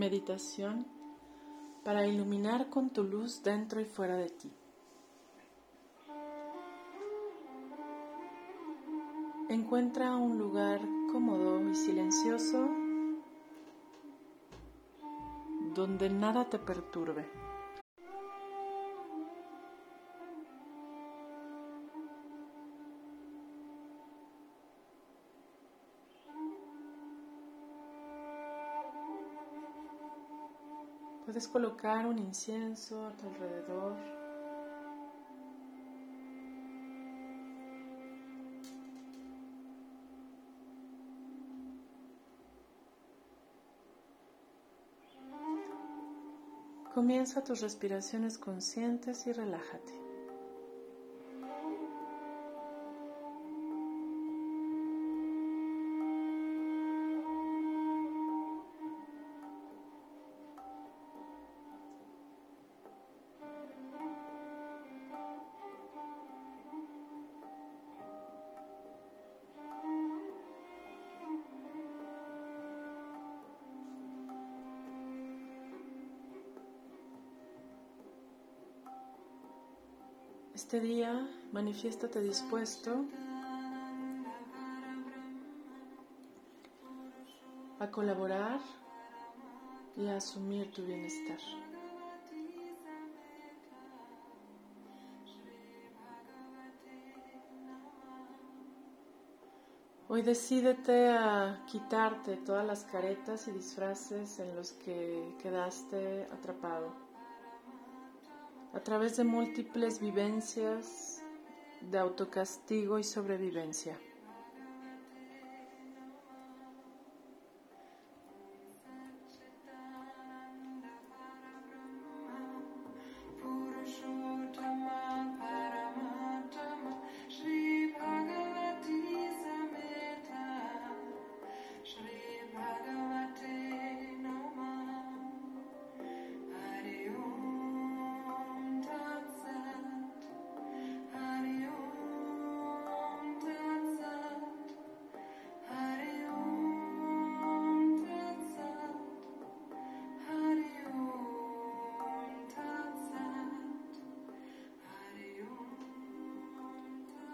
meditación para iluminar con tu luz dentro y fuera de ti. Encuentra un lugar cómodo y silencioso donde nada te perturbe. Puedes colocar un incienso a tu alrededor. Comienza tus respiraciones conscientes y relájate. Este día manifiéstate dispuesto a colaborar y a asumir tu bienestar. Hoy decídete a quitarte todas las caretas y disfraces en los que quedaste atrapado a través de múltiples vivencias de autocastigo y sobrevivencia.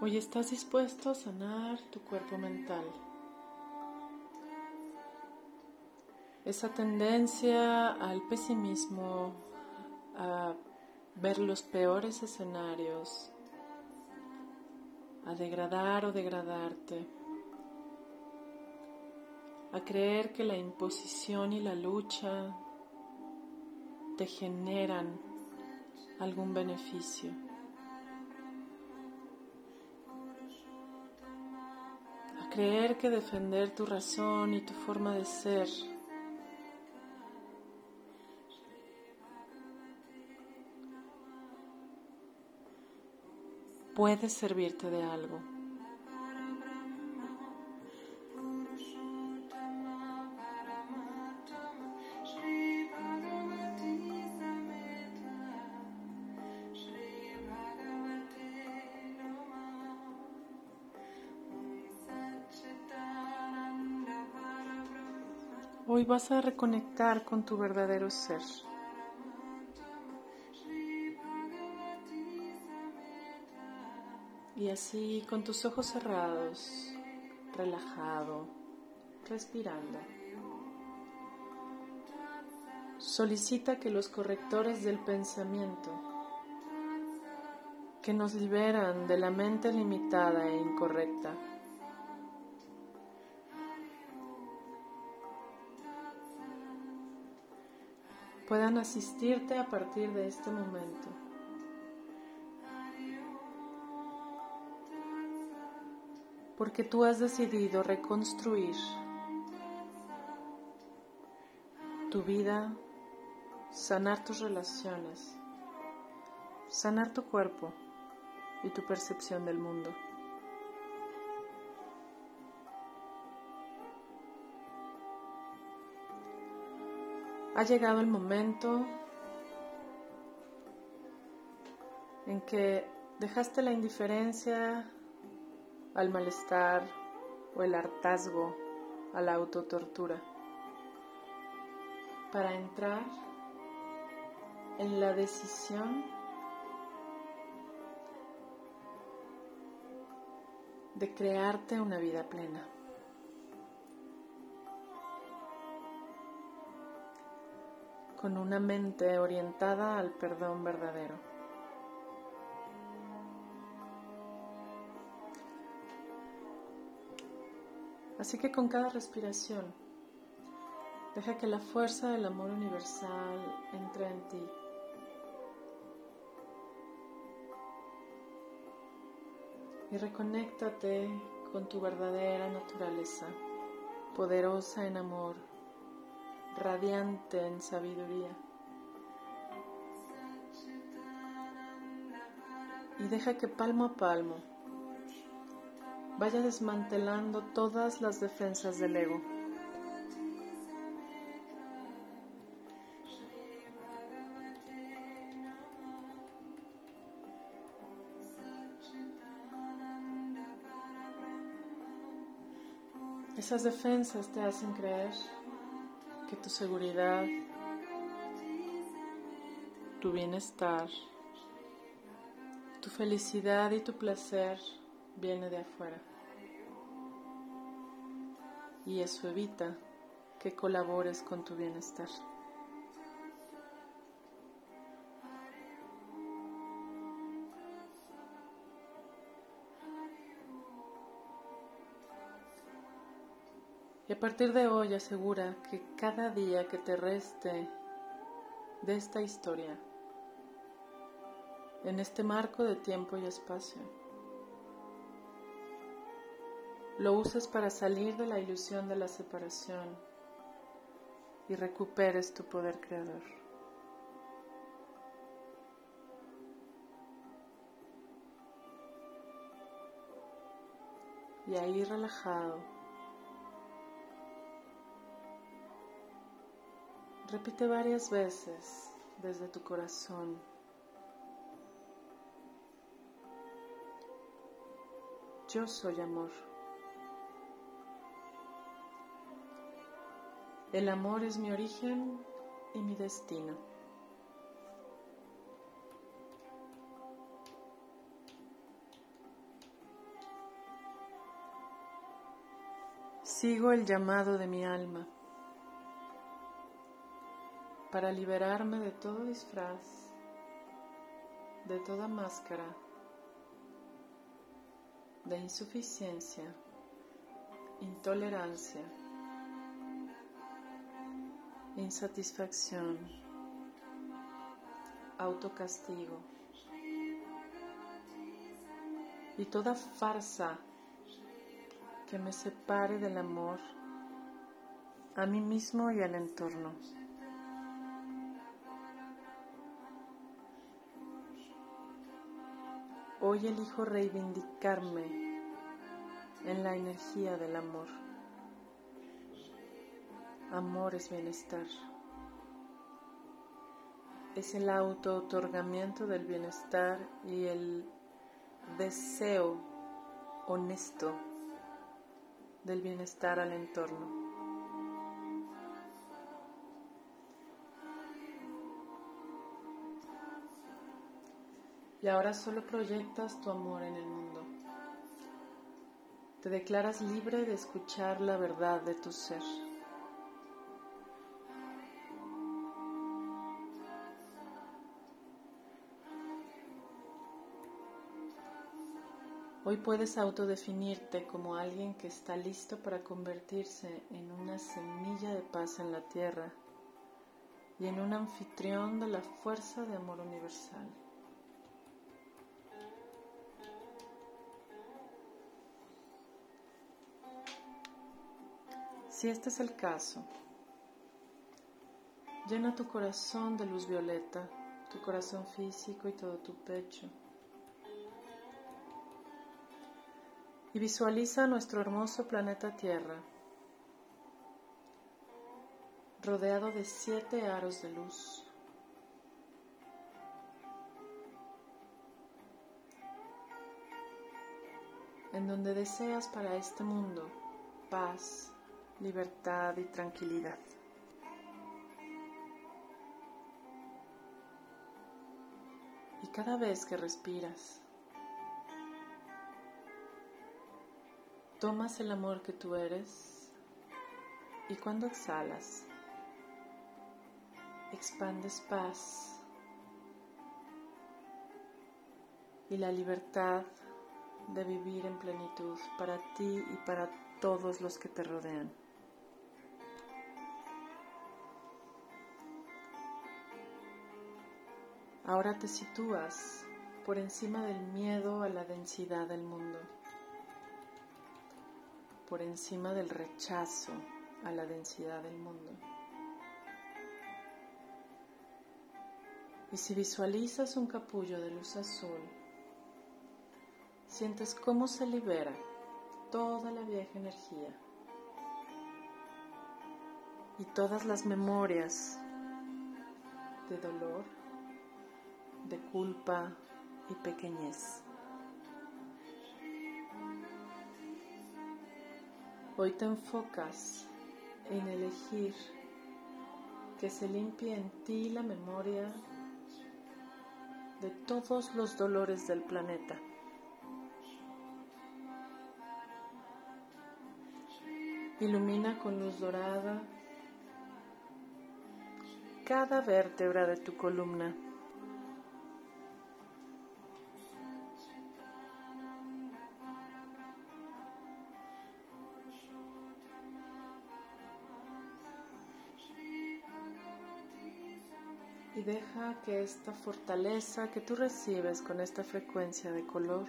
Hoy estás dispuesto a sanar tu cuerpo mental. Esa tendencia al pesimismo, a ver los peores escenarios, a degradar o degradarte, a creer que la imposición y la lucha te generan algún beneficio. Creer que defender tu razón y tu forma de ser puede servirte de algo. Vas a reconectar con tu verdadero ser. Y así con tus ojos cerrados, relajado, respirando. Solicita que los correctores del pensamiento, que nos liberan de la mente limitada e incorrecta, puedan asistirte a partir de este momento. Porque tú has decidido reconstruir tu vida, sanar tus relaciones, sanar tu cuerpo y tu percepción del mundo. Ha llegado el momento en que dejaste la indiferencia al malestar o el hartazgo a la autotortura. para entrar en la decisión de crearte una vida plena. Con una mente orientada al perdón verdadero. Así que con cada respiración, deja que la fuerza del amor universal entre en ti. Y reconéctate con tu verdadera naturaleza, poderosa en amor, radiante en sabiduría. Y deja que palmo a palmo vaya desmantelando todas las defensas del ego. Esas defensas te hacen creer que tu seguridad, tu bienestar, tu felicidad y tu placer viene de afuera. Y eso evita que colabores con tu bienestar. Y a partir de hoy asegura que cada día que te reste de esta historia, en este marco de tiempo y espacio, lo uses para salir de la ilusión de la separación y recuperes tu poder creador. Y ahí relajado, repite varias veces desde tu corazón. Yo soy amor. El amor es mi origen y mi destino. Sigo el llamado de mi alma para liberarme de todo disfraz, de toda máscara, de insuficiencia, intolerancia insatisfacción, autocastigo y toda farsa que me separe del amor a mí mismo y al entorno. Hoy elijo reivindicarme en la energía del amor. Amor es bienestar. Es el auto-otorgamiento del bienestar y el deseo honesto del bienestar al entorno. Y ahora solo proyectas tu amor en el mundo. Te declaras libre de escuchar la verdad de tu ser. Hoy puedes autodefinirte como alguien que está listo para convertirse en una semilla de paz en la tierra y en un anfitrión de la fuerza de amor universal. Si este es el caso, llena tu corazón de luz violeta, tu corazón físico y todo tu pecho. y visualiza nuestro hermoso planeta Tierra, rodeado de siete aros de luz. en donde deseas para este mundo paz, libertad y tranquilidad. Y cada vez que respiras, tomas el amor que tú eres y cuando exhalas, expandes paz y la libertad de vivir en plenitud para ti y para todos los que te rodean. Ahora te sitúas por encima del miedo a la densidad del mundo, por encima del rechazo a la densidad del mundo. Y si visualizas un capullo de luz azul, sientes cómo se libera toda la vieja energía y todas las memorias de dolor de culpa y pequeñez. Hoy te enfocas en elegir que se limpie en ti la memoria de todos los dolores del planeta. Ilumina con luz dorada cada vértebra de tu columna. Deja que esta fortaleza que tú recibes con esta frecuencia de color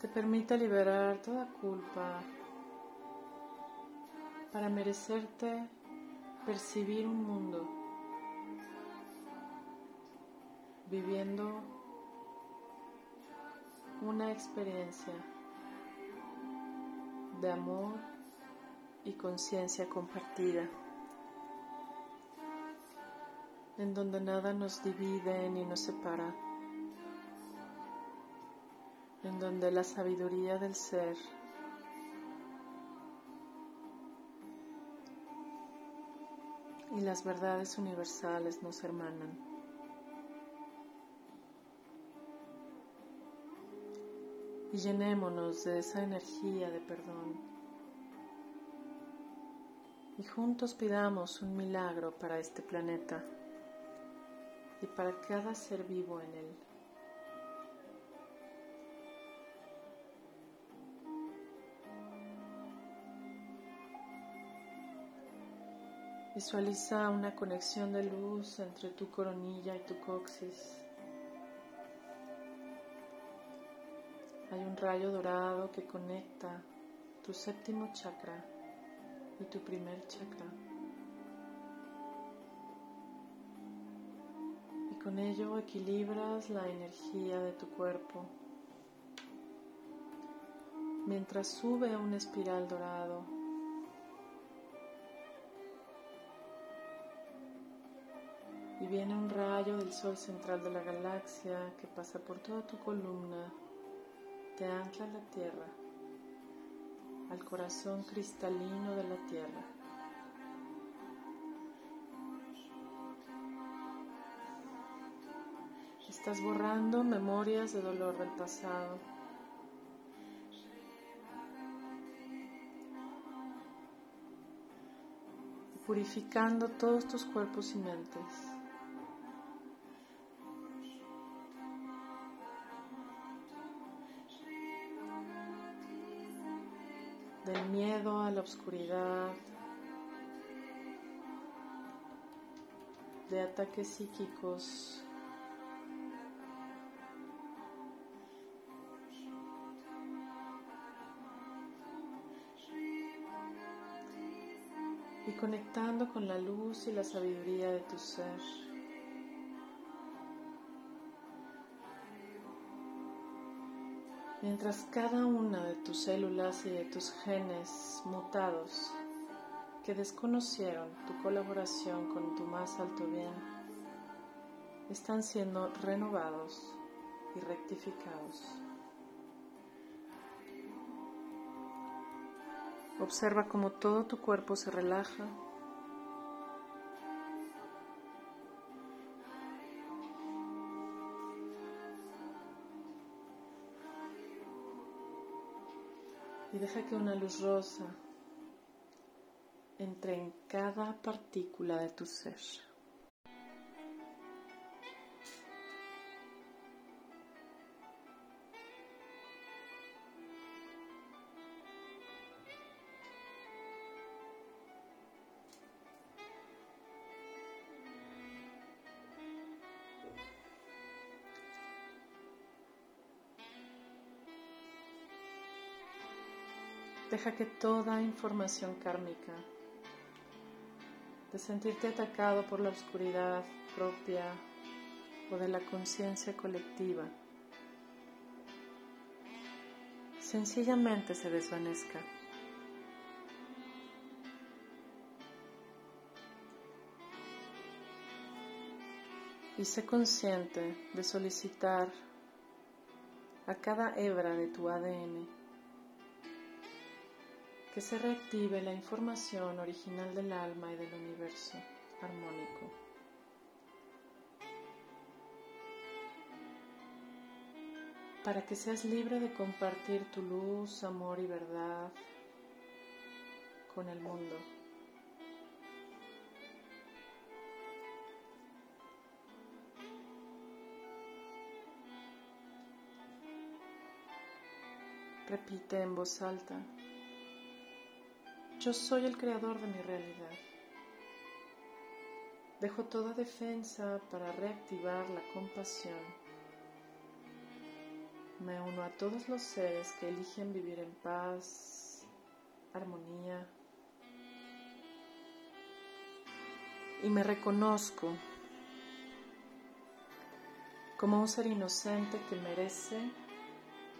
te permita liberar toda culpa para merecerte percibir un mundo viviendo una experiencia de amor y conciencia compartida, en donde nada nos divide ni nos separa, en donde la sabiduría del ser y las verdades universales nos hermanan. Y llenémonos de esa energía de perdón y juntos pidamos un milagro para este planeta y para cada ser vivo en él. Visualiza una conexión de luz entre tu coronilla y tu coxis. Hay un rayo dorado que conecta tu séptimo chakra y tu primer chakra. Y con ello equilibras la energía de tu cuerpo. Mientras sube un espiral dorado. Y viene un rayo del sol central de la galaxia que pasa por toda tu columna, te ancla a la tierra al corazón cristalino de la tierra. Estás borrando memorias de dolor del pasado. Purificando todos tus cuerpos y mentes. Del miedo a la oscuridad, de ataques psíquicos. Y conectando con la luz y la sabiduría de tu ser. Mientras cada una de tus células y de tus genes mutados que desconocieron tu colaboración con tu más alto bien están siendo renovados y rectificados. Observa cómo todo tu cuerpo se relaja Y deja que una luz rosa entre en cada partícula de tu ser. Deja que toda información kármica de sentirte atacado por la oscuridad propia o de la conciencia colectiva sencillamente se desvanezca. Y sé consciente de solicitar a cada hebra de tu ADN que se reactive la información original del alma y del universo armónico. Para que seas libre de compartir tu luz, amor y verdad con el mundo. Repite en voz alta. Yo soy el creador de mi realidad. Dejo toda defensa para reactivar la compasión. Me uno a todos los seres que eligen vivir en paz, armonía. Y me reconozco como un ser inocente que merece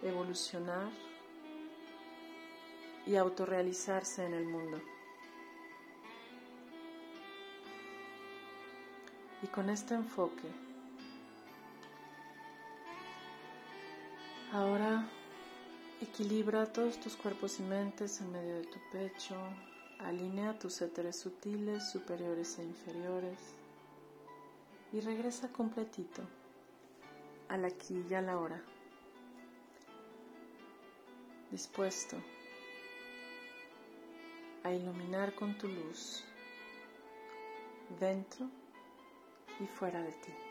evolucionar y autorrealizarse en el mundo. Y con este enfoque, ahora equilibra todos tus cuerpos y mentes en medio de tu pecho, alinea tus éteres sutiles, superiores e inferiores y regresa completito al aquí y a la hora. Dispuesto a iluminar con tu luz dentro y fuera de ti.